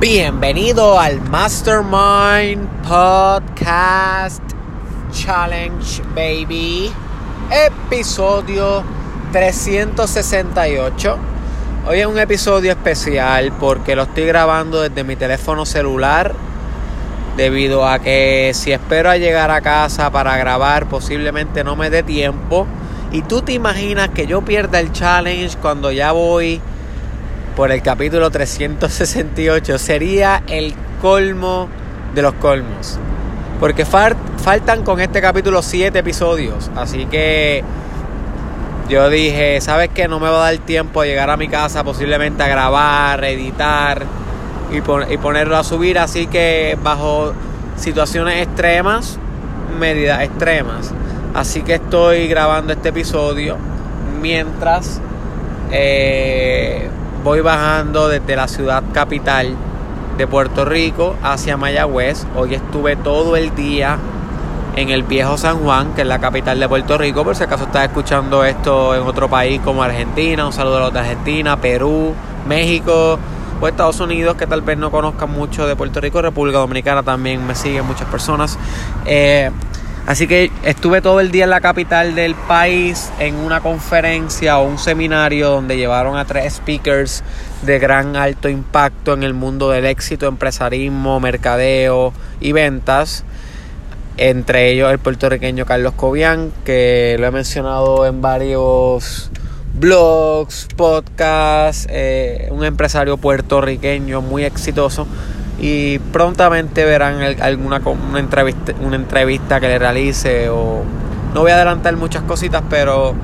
Bienvenido al Mastermind Podcast Challenge, baby. Episodio 368. Hoy es un episodio especial porque lo estoy grabando desde mi teléfono celular. Debido a que si espero a llegar a casa para grabar, posiblemente no me dé tiempo. Y tú te imaginas que yo pierda el challenge cuando ya voy por el capítulo 368. Sería el colmo de los colmos. Porque faltan con este capítulo 7 episodios. Así que yo dije, ¿sabes qué? No me va a dar tiempo a llegar a mi casa posiblemente a grabar, editar y, y ponerlo a subir. Así que bajo situaciones extremas, medidas extremas. Así que estoy grabando este episodio mientras... Eh, voy bajando desde la ciudad capital de Puerto Rico hacia Mayagüez. Hoy estuve todo el día en el viejo San Juan, que es la capital de Puerto Rico, por si acaso estás escuchando esto en otro país como Argentina, un saludo a los de Argentina, Perú, México o Estados Unidos, que tal vez no conozcan mucho de Puerto Rico, República Dominicana también me siguen muchas personas. Eh, Así que estuve todo el día en la capital del país en una conferencia o un seminario donde llevaron a tres speakers de gran alto impacto en el mundo del éxito, empresarismo, mercadeo y ventas. Entre ellos el puertorriqueño Carlos Cobian, que lo he mencionado en varios blogs, podcasts, eh, un empresario puertorriqueño muy exitoso y prontamente verán alguna una entrevista, una entrevista que le realice o no voy a adelantar muchas cositas pero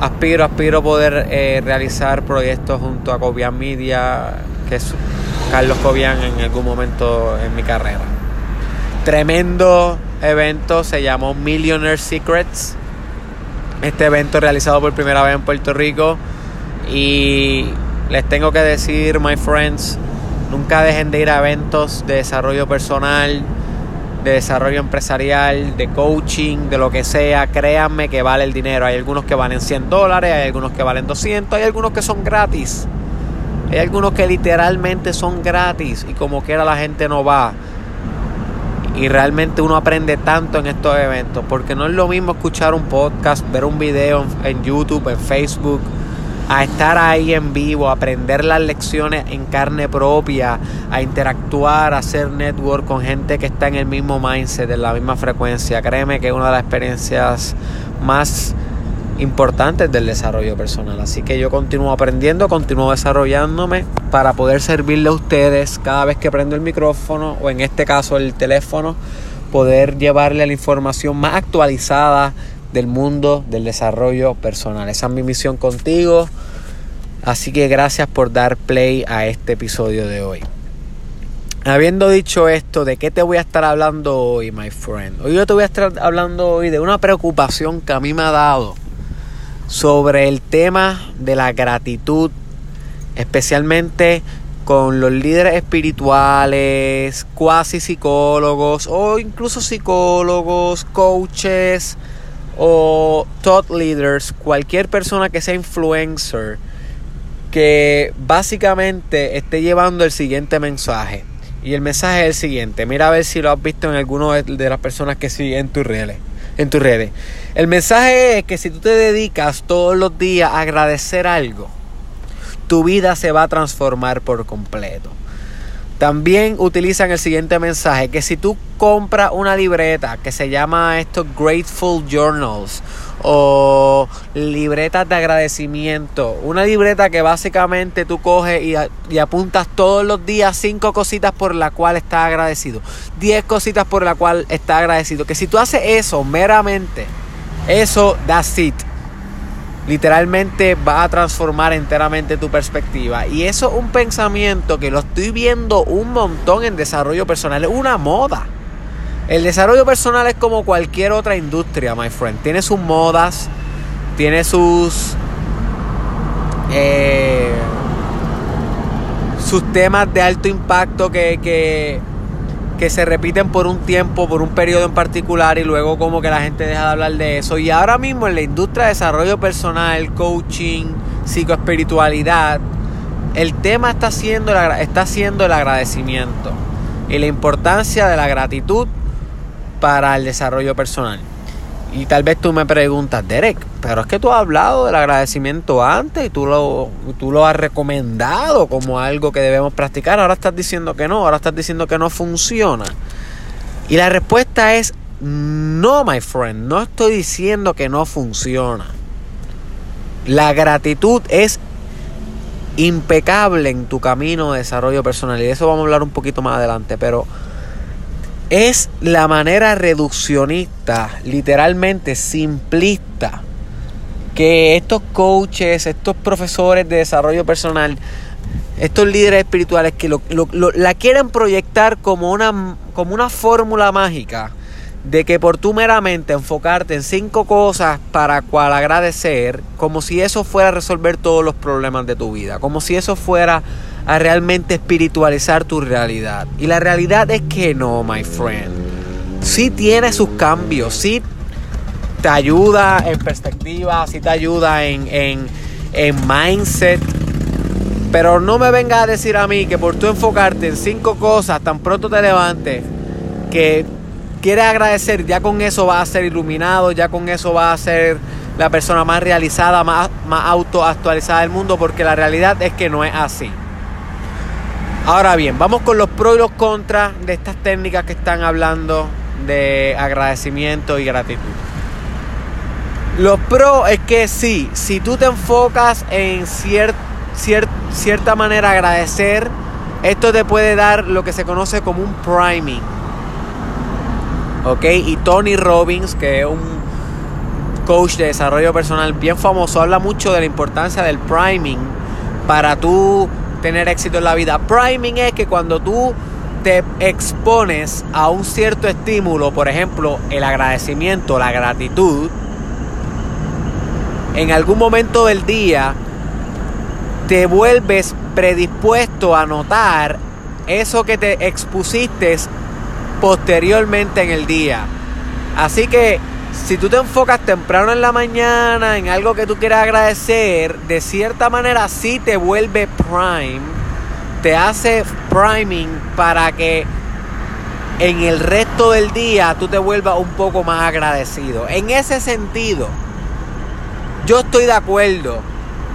aspiro aspiro poder eh, realizar proyectos junto a Cobian Media que es Carlos Cobian en algún momento en mi carrera. Tremendo evento se llamó Millionaire Secrets. Este evento realizado por primera vez en Puerto Rico. Y les tengo que decir my friends Nunca dejen de ir a eventos de desarrollo personal, de desarrollo empresarial, de coaching, de lo que sea. Créanme que vale el dinero. Hay algunos que valen 100 dólares, hay algunos que valen 200, hay algunos que son gratis. Hay algunos que literalmente son gratis y como quiera la gente no va. Y realmente uno aprende tanto en estos eventos, porque no es lo mismo escuchar un podcast, ver un video en YouTube, en Facebook, a estar ahí en vivo, a aprender las lecciones en carne propia, a interactuar, a hacer network con gente que está en el mismo mindset, en la misma frecuencia. Créeme que es una de las experiencias más importantes del desarrollo personal. Así que yo continúo aprendiendo, continúo desarrollándome para poder servirle a ustedes cada vez que prendo el micrófono o en este caso el teléfono, poder llevarle la información más actualizada del mundo del desarrollo personal. Esa es mi misión contigo. Así que gracias por dar play a este episodio de hoy. Habiendo dicho esto, ¿de qué te voy a estar hablando hoy, my friend? Hoy yo te voy a estar hablando hoy de una preocupación que a mí me ha dado sobre el tema de la gratitud, especialmente con los líderes espirituales, cuasi psicólogos o incluso psicólogos, coaches, o thought leaders, cualquier persona que sea influencer, que básicamente esté llevando el siguiente mensaje. Y el mensaje es el siguiente. Mira a ver si lo has visto en alguno de las personas que siguen en tus redes. En tus redes. El mensaje es que si tú te dedicas todos los días a agradecer algo, tu vida se va a transformar por completo. También utilizan el siguiente mensaje, que si tú compras una libreta que se llama esto Grateful Journals o libretas de agradecimiento, una libreta que básicamente tú coges y, apuntas todos los días cinco cositas por las cuales estás agradecido, diez cositas por las cuales estás agradecido, que si tú haces eso meramente, eso, that's it literalmente va a transformar enteramente tu perspectiva. Y eso es un pensamiento que lo estoy viendo un montón en desarrollo personal. Es una moda. El desarrollo personal es como cualquier otra industria, my friend. Tiene sus modas, tiene sus... Eh, sus temas de alto impacto que, que que se repiten por un tiempo, por un periodo en particular y luego como que la gente deja de hablar de eso. Y ahora mismo en la industria de desarrollo personal, coaching, psicoespiritualidad, el tema está siendo, está siendo el agradecimiento y la importancia de la gratitud para el desarrollo personal. Y tal vez tú me preguntas, Derek, pero es que tú has hablado del agradecimiento antes y tú lo, tú lo has recomendado como algo que debemos practicar. Ahora estás diciendo que no, ahora estás diciendo que no funciona. Y la respuesta es no, my friend, no estoy diciendo que no funciona. La gratitud es impecable en tu camino de desarrollo personal y de eso vamos a hablar un poquito más adelante, pero es la manera reduccionista, literalmente simplista, que estos coaches, estos profesores de desarrollo personal, estos líderes espirituales que la quieren proyectar como una, como una fórmula mágica de que por tú meramente enfocarte en cinco cosas para cual agradecer, como si eso fuera a resolver todos los problemas de tu vida, como si eso fuera a realmente espiritualizar tu realidad. Y la realidad es que no, my friend. Sí tiene sus cambios, sí te ayuda en perspectiva, sí te ayuda en, en, en mindset. Pero no me venga a decir a mí que por tú enfocarte en cinco cosas, tan pronto te levantes, que quieres agradecer, ya con eso vas a ser iluminado, ya con eso vas a ser la persona más realizada, más, más autoactualizada del mundo, porque la realidad es que no es así. Ahora bien, vamos con los pros y los contras de estas técnicas que están hablando de agradecimiento y gratitud. Los pros es que sí, si tú te enfocas en cierta manera agradecer, esto te puede dar lo que se conoce como un priming. ¿Ok? Y Tony Robbins, que es un coach de desarrollo personal bien famoso, habla mucho de la importancia del priming para tú tener éxito en la vida. Priming es que cuando tú te expones a un cierto estímulo, por ejemplo, el agradecimiento, la gratitud, en algún momento del día te vuelves predispuesto a notar eso que te expusiste posteriormente en el día. Así que si tú te enfocas temprano en la mañana en algo que tú quieras agradecer, de cierta manera sí te vuelve prime, te hace priming para que en el resto del día tú te vuelvas un poco más agradecido. En ese sentido, yo estoy de acuerdo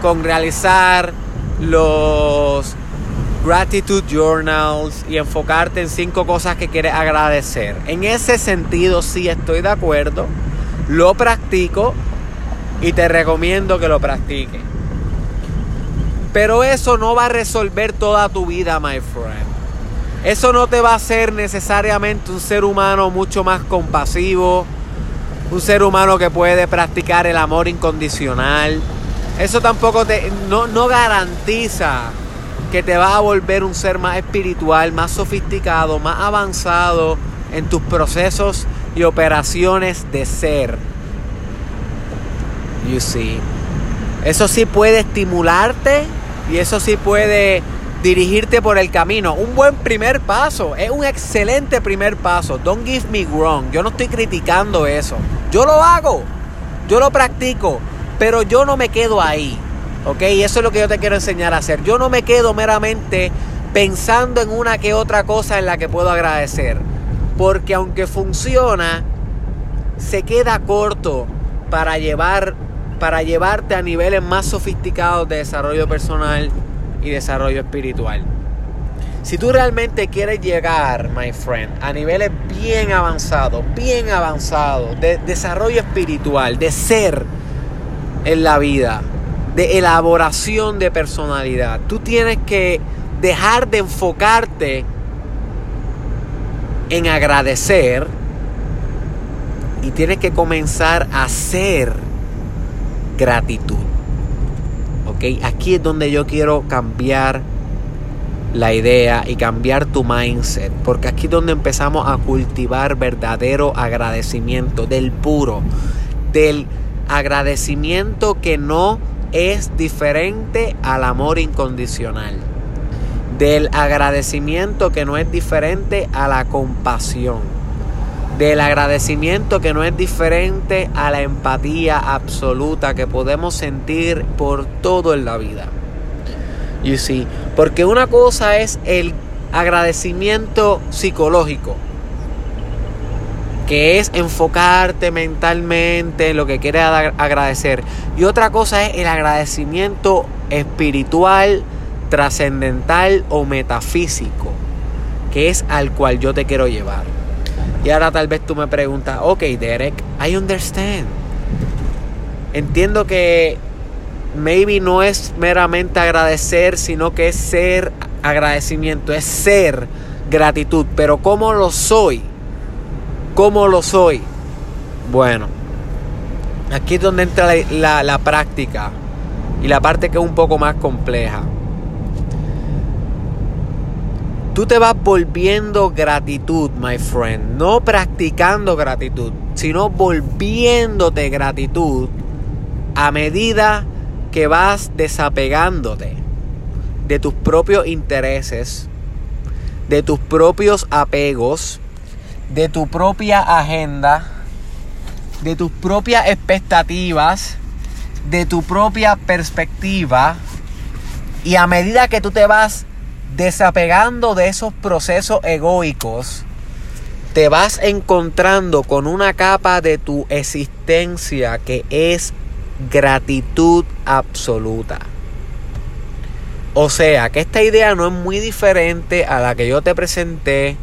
con realizar los gratitude journals y enfocarte en cinco cosas que quieres agradecer. En ese sentido sí estoy de acuerdo lo practico y te recomiendo que lo practiques. Pero eso no va a resolver toda tu vida, my friend. Eso no te va a hacer necesariamente un ser humano mucho más compasivo, un ser humano que puede practicar el amor incondicional. Eso tampoco te no, no garantiza que te va a volver un ser más espiritual, más sofisticado, más avanzado en tus procesos y operaciones de ser. You see. Eso sí puede estimularte y eso sí puede dirigirte por el camino. Un buen primer paso, es un excelente primer paso. Don't give me wrong. Yo no estoy criticando eso. Yo lo hago, yo lo practico, pero yo no me quedo ahí. ¿Ok? Y eso es lo que yo te quiero enseñar a hacer. Yo no me quedo meramente pensando en una que otra cosa en la que puedo agradecer porque aunque funciona, se queda corto para llevar para llevarte a niveles más sofisticados de desarrollo personal y desarrollo espiritual. Si tú realmente quieres llegar, my friend, a niveles bien avanzados, bien avanzados de desarrollo espiritual, de ser en la vida, de elaboración de personalidad, tú tienes que dejar de enfocarte en agradecer y tienes que comenzar a hacer gratitud. ¿Ok? Aquí es donde yo quiero cambiar la idea y cambiar tu mindset. Porque aquí es donde empezamos a cultivar verdadero agradecimiento, del puro, del agradecimiento que no es diferente al amor incondicional del agradecimiento que no es diferente a la compasión, del agradecimiento que no es diferente a la empatía absoluta que podemos sentir por todo en la vida. You see, porque una cosa es el agradecimiento psicológico, que es enfocarte mentalmente en lo que quieres agradecer. Y otra cosa es el agradecimiento espiritual, trascendental o metafísico, que es al cual yo te quiero llevar. Y ahora tal vez tú me preguntas, ok Derek, I understand. Entiendo que maybe no es meramente agradecer, sino que es ser agradecimiento, es ser gratitud. Pero ¿cómo lo soy? ¿Cómo lo soy? Bueno, aquí es donde entra la, la práctica y la parte que es un poco más compleja. Tú te vas volviendo gratitud, my friend. No practicando gratitud, sino volviéndote gratitud a medida que vas desapegándote de tus propios intereses, de tus propios apegos, de tu propia agenda, de tus propias expectativas, de tu propia perspectiva. Y a medida que tú te vas desapegando de esos procesos egoicos, te vas encontrando con una capa de tu existencia que es gratitud absoluta. O sea, que esta idea no es muy diferente a la que yo te presenté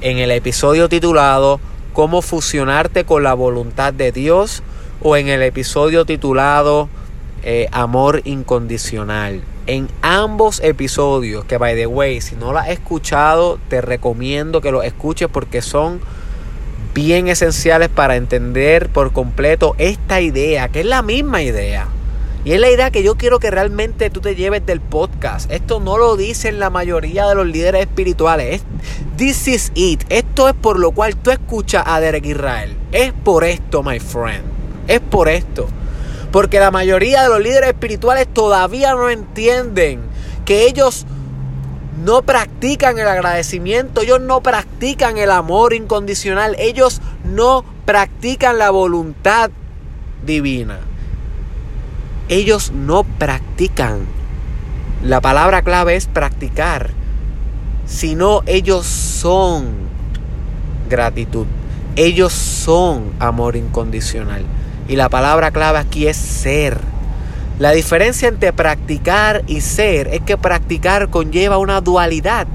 en el episodio titulado Cómo fusionarte con la voluntad de Dios o en el episodio titulado eh, Amor incondicional. En ambos episodios, que by the way, si no lo has escuchado, te recomiendo que lo escuches porque son bien esenciales para entender por completo esta idea, que es la misma idea. Y es la idea que yo quiero que realmente tú te lleves del podcast. Esto no lo dicen la mayoría de los líderes espirituales. this is it. Esto es por lo cual tú escuchas a Derek Israel. Es por esto, my friend. Es por esto. Porque la mayoría de los líderes espirituales todavía no entienden que ellos no practican el agradecimiento, ellos no practican el amor incondicional, ellos no practican la voluntad divina. Ellos no practican. La palabra clave es practicar. Sino ellos son gratitud. Ellos son amor incondicional. Y la palabra clave aquí es ser. La diferencia entre practicar y ser es que practicar conlleva una dualidad.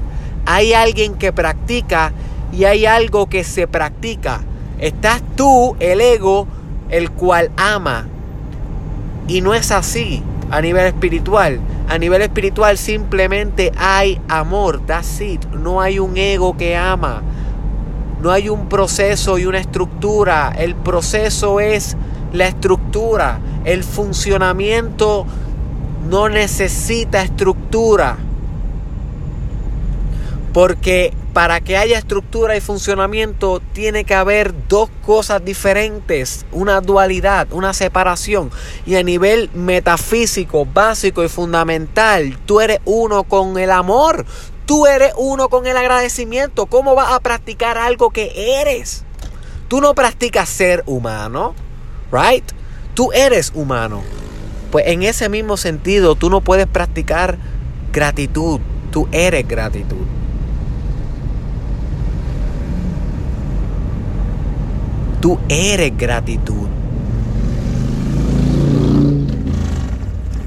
Hay alguien que practica y hay algo que se practica. Estás tú, el ego, el cual ama. Y no es así a nivel espiritual. A nivel espiritual simplemente hay amor, that's it. No hay un ego que ama. No hay un proceso y una estructura. El proceso es la estructura. El funcionamiento no necesita estructura. Porque para que haya estructura y funcionamiento tiene que haber dos cosas diferentes, una dualidad, una separación. Y a nivel metafísico, básico y fundamental, tú eres uno con el amor, tú eres uno con el agradecimiento. ¿Cómo vas a practicar algo que eres? Tú no practicas ser humano, ¿right? Tú eres humano. Pues en ese mismo sentido, tú no puedes practicar gratitud. Tú eres gratitud. Tú eres gratitud.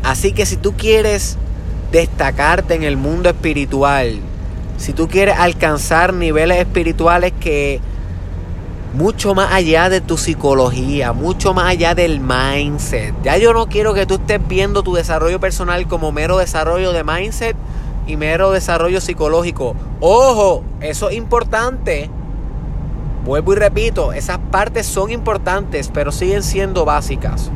Así que si tú quieres destacarte en el mundo espiritual, si tú quieres alcanzar niveles espirituales que mucho más allá de tu psicología, mucho más allá del mindset. Ya yo no quiero que tú estés viendo tu desarrollo personal como mero desarrollo de mindset y mero desarrollo psicológico. Ojo, eso es importante. Vuelvo y repito, esas partes son importantes, pero siguen siendo básicas.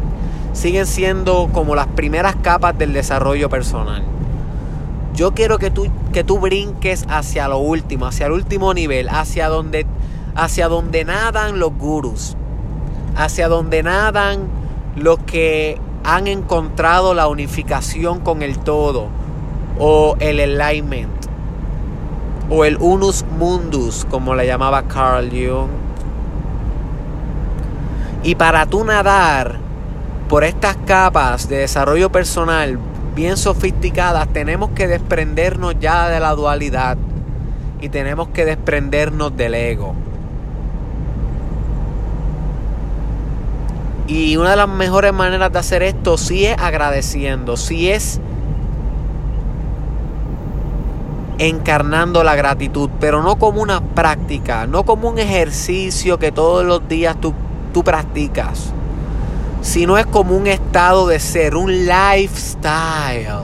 Siguen siendo como las primeras capas del desarrollo personal. Yo quiero que tú, que tú brinques hacia lo último, hacia el último nivel, hacia donde hacia donde nadan los gurus, hacia donde nadan los que han encontrado la unificación con el todo, o el alignment, o el unus mundus, como le llamaba Carl Jung. Y para tú nadar por estas capas de desarrollo personal, bien sofisticadas, tenemos que desprendernos ya de la dualidad y tenemos que desprendernos del ego. Y una de las mejores maneras de hacer esto sí es agradeciendo, sí es encarnando la gratitud, pero no como una práctica, no como un ejercicio que todos los días tú, tú practicas, sino es como un estado de ser, un lifestyle.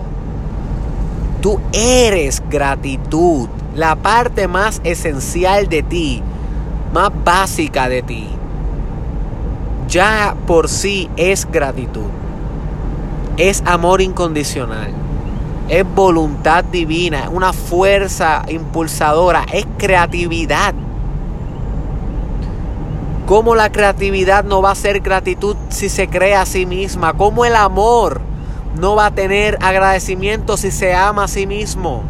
Tú eres gratitud, la parte más esencial de ti, más básica de ti ya por sí es gratitud. Es amor incondicional. Es voluntad divina, una fuerza impulsadora, es creatividad. ¿Cómo la creatividad no va a ser gratitud si se crea a sí misma? ¿Cómo el amor no va a tener agradecimiento si se ama a sí mismo?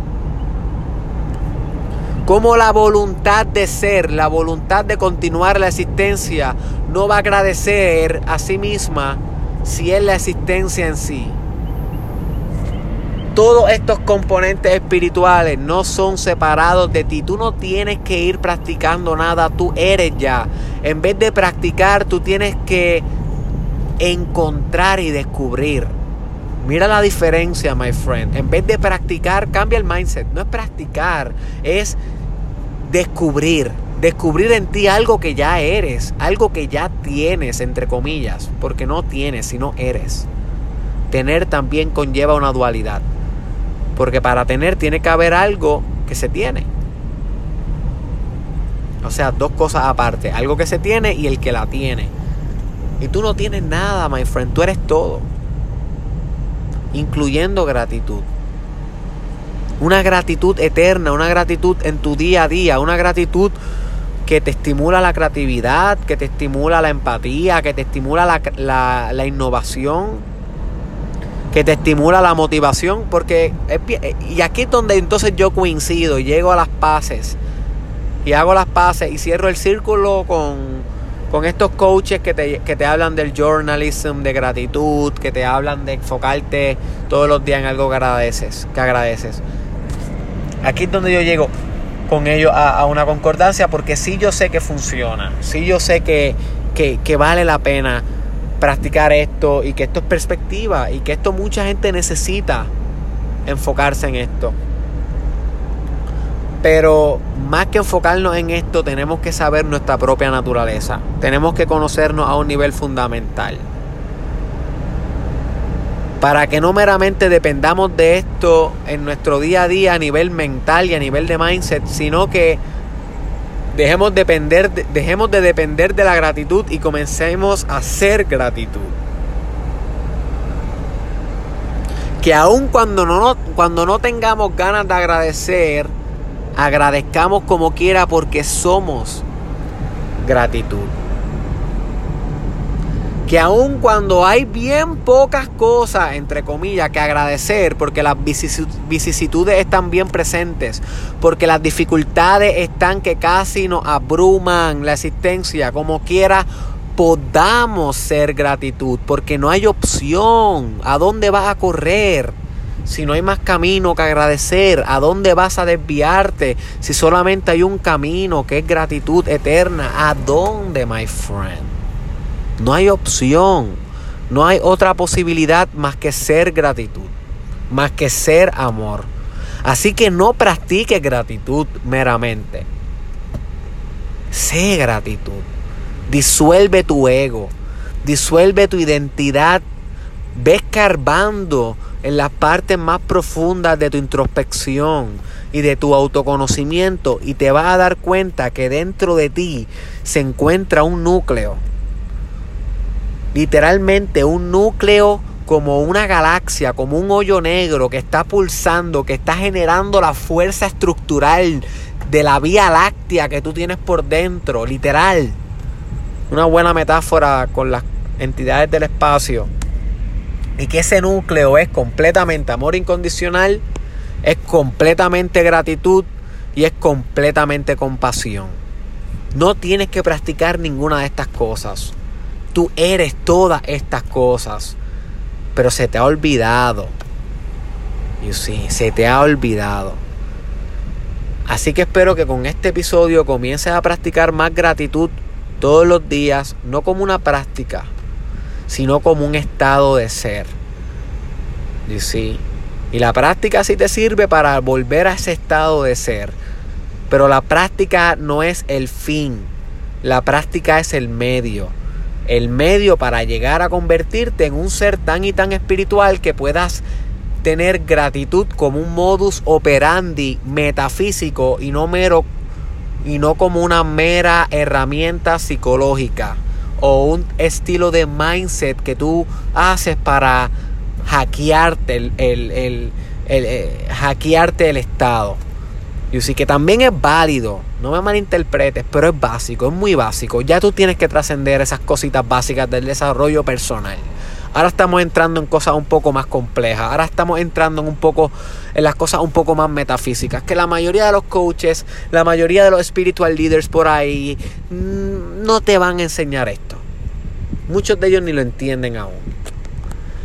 Cómo la voluntad de ser, la voluntad de continuar la existencia, no va a agradecer a sí misma si es la existencia en sí. Todos estos componentes espirituales no son separados de ti. Tú no tienes que ir practicando nada, tú eres ya. En vez de practicar, tú tienes que encontrar y descubrir. Mira la diferencia, my friend. En vez de practicar, cambia el mindset. No es practicar, es descubrir. Descubrir en ti algo que ya eres, algo que ya tienes, entre comillas, porque no tienes, sino eres. Tener también conlleva una dualidad, porque para tener tiene que haber algo que se tiene. O sea, dos cosas aparte, algo que se tiene y el que la tiene. Y tú no tienes nada, my friend, tú eres todo incluyendo gratitud. Una gratitud eterna, una gratitud en tu día a día, una gratitud que te estimula la creatividad, que te estimula la empatía, que te estimula la, innovación, que te estimula la motivación, porque y aquí es donde entonces yo coincido llego a las paces y hago las paces y cierro el círculo con con estos coaches que te, hablan del journalism, de gratitud, que te hablan de enfocarte todos los días en algo que agradeces. Que agradeces. Aquí es donde yo llego con ellos a, una concordancia porque sí yo sé que funciona, sí yo sé que, que vale la pena practicar esto y que esto es perspectiva y que esto mucha gente necesita enfocarse en esto. Pero más que enfocarnos en esto, tenemos que saber nuestra propia naturaleza. Tenemos que conocernos a un nivel fundamental. Para que no meramente dependamos de esto en nuestro día a día a nivel mental y a nivel de mindset, sino que dejemos, depender, dejemos de depender de la gratitud y comencemos a ser gratitud. Que aun cuando no, cuando no tengamos ganas de agradecer, Agradezcamos como quiera porque somos gratitud. Que aun cuando hay bien pocas cosas, entre comillas, que agradecer, porque las vicisitudes están bien presentes, porque las dificultades están que casi nos abruman la existencia, como quiera, podamos ser gratitud, porque no hay opción. ¿A dónde vas a correr? Si no hay más camino que agradecer, ¿a dónde vas a desviarte? Si solamente hay un camino que es gratitud eterna, ¿a dónde, my friend? No hay opción. No hay otra posibilidad más que ser gratitud, más que ser amor. Así que no practiques gratitud meramente. Sé gratitud. Disuelve tu ego. Disuelve tu identidad. Ve escarbando en las partes más profundas de tu introspección y de tu autoconocimiento y te vas a dar cuenta que dentro de ti se encuentra un núcleo. Literalmente un núcleo como una galaxia, como un hoyo negro que está pulsando, que está generando la fuerza estructural de la vía láctea que tú tienes por dentro, literal. Una buena metáfora con las entidades del espacio y que ese núcleo es completamente amor incondicional, es completamente gratitud y es completamente compasión. No tienes que practicar ninguna de estas cosas. Tú eres todas estas cosas, pero se te ha olvidado. Y sí, se te ha olvidado. Así que espero que con este episodio comiences a practicar más gratitud todos los días, no como una práctica, sino como un estado de ser. Y y la práctica sí te sirve para volver a ese estado de ser. Pero la práctica no es el fin, la práctica es el medio. El medio para llegar a convertirte en un ser tan y tan espiritual que puedas tener gratitud como un modus operandi metafísico y no mero y no como una mera herramienta psicológica o un estilo de mindset que tú haces para hackearte el, el, eh, hackearte el estado. Y sí que también es válido, no me malinterpretes, pero es básico, es muy básico. Ya tú tienes que trascender esas cositas básicas del desarrollo personal. Ahora estamos entrando en cosas un poco más complejas. Ahora estamos entrando en un poco en las cosas un poco más metafísicas. Que la mayoría de los coaches, la mayoría de los spiritual leaders por ahí mm, no te van a enseñar esto. Muchos de ellos ni lo entienden aún.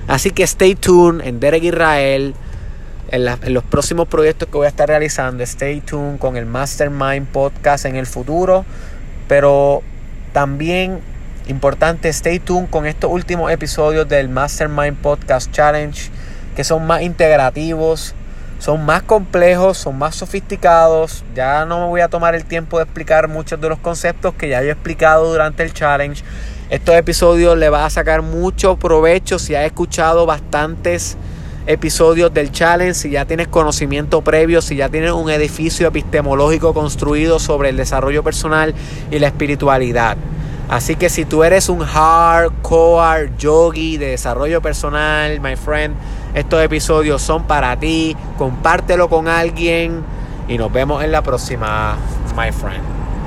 Así que stay tuned en Derek Israel. En, en, los próximos proyectos que voy a estar realizando. Stay tuned con el Mastermind Podcast en el futuro. Pero también Importante, stay tuned con estos últimos episodios del Mastermind Podcast Challenge, que son más integrativos, son más complejos, son más sofisticados. Ya no me voy a tomar el tiempo de explicar muchos de los conceptos que ya he explicado durante el challenge. Estos episodios le va a sacar mucho provecho si has escuchado bastantes episodios del challenge, si ya tienes conocimiento previo, si ya tienes un edificio epistemológico construido sobre el desarrollo personal y la espiritualidad. Así que si tú eres un hardcore yogi de desarrollo personal, my friend, estos episodios son para ti. Compártelo con alguien y nos vemos en la próxima, my friend.